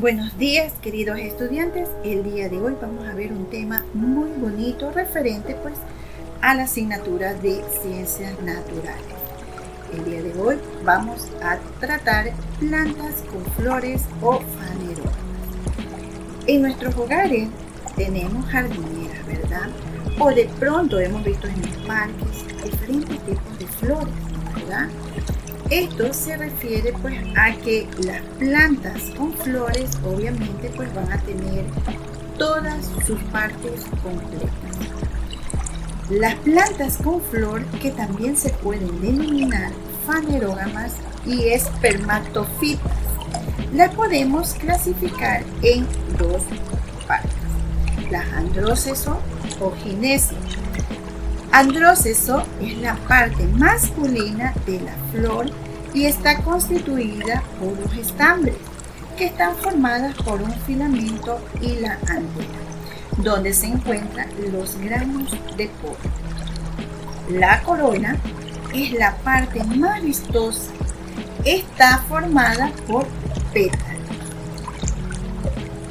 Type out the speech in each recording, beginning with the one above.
Buenos días queridos estudiantes, el día de hoy vamos a ver un tema muy bonito referente pues a la asignatura de ciencias naturales. El día de hoy vamos a tratar plantas con flores o fanerolas. En nuestros hogares tenemos jardineras, ¿verdad? O de pronto hemos visto en los parques diferentes tipos de flores, ¿verdad? Esto se refiere pues a que las plantas con flores obviamente pues van a tener todas sus partes completas. Las plantas con flor que también se pueden denominar fanerógamas y espermatofitas las podemos clasificar en dos partes, las andróceso o gineso. Andróceso es la parte masculina de la flor y está constituida por los estambres, que están formadas por un filamento y la antena, donde se encuentran los granos de polen. La corona es la parte más vistosa. Está formada por pétalos.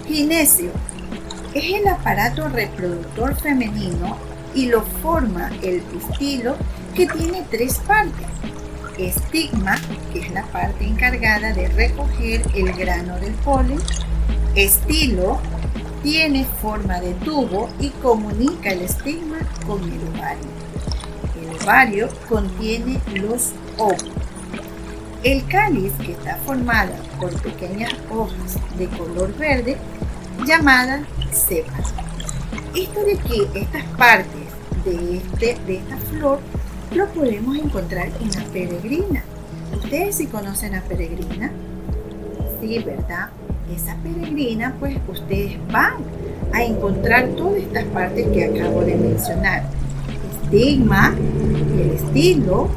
Ginesio es el aparato reproductor femenino y lo forma el pistilo que tiene tres partes estigma, que es la parte encargada de recoger el grano del polen, estilo, tiene forma de tubo y comunica el estigma con el ovario. El ovario contiene los óvulos. El cáliz, que está formada por pequeñas hojas de color verde, llamadas cepas. Esto de que estas partes de, este, de esta flor lo podemos encontrar en la peregrina. ¿Ustedes sí conocen a peregrina? Sí, ¿verdad? Esa peregrina, pues ustedes van a encontrar todas estas partes que acabo de mencionar. Estigma, el estilo,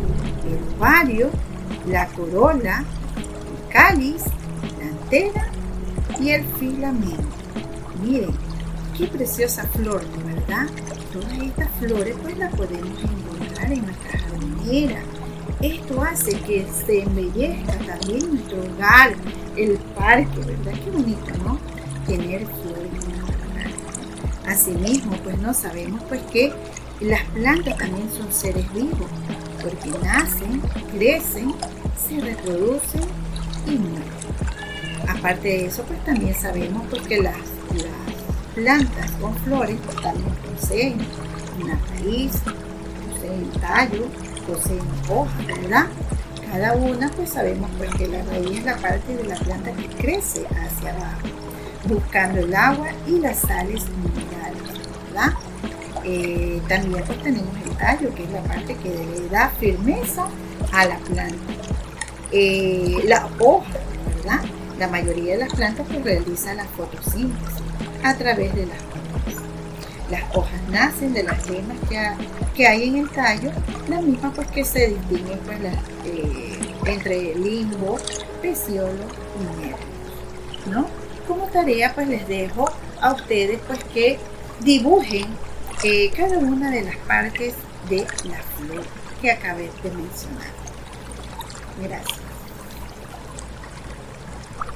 el ovario, la corola, el cáliz, la antera y el filamento. Miren, qué preciosa flor, ¿verdad? Todas estas flores pues las podemos encontrar en nuestra jardinera. Esto hace que se embellezca también nuestro hogar, el parque, ¿verdad? Qué bonito, ¿no? Tener flores en nuestro hogar. Asimismo, pues no sabemos pues que las plantas también son seres vivos, porque nacen, crecen, se reproducen y mueren. Aparte de eso, pues también sabemos porque las, las plantas con flores también poseen una raíz, poseen tallo, poseen hojas, ¿verdad? Cada una pues sabemos pues que la raíz es la parte de la planta que crece hacia abajo, buscando el agua y las sales minerales, ¿verdad? Eh, también pues tenemos el tallo, que es la parte que le da firmeza a la planta. Eh, la hoja, ¿verdad? La mayoría de las plantas pues realiza la fotosíntesis a través de las hojas. Las hojas nacen de las yemas que, hay en el tallo, la misma pues que se distinguen pues, entre limbo, peciolo y nervios. ¿no? Como tarea pues les dejo a ustedes pues que dibujen eh, cada una de las partes de la flor que acabé de mencionar. Gracias.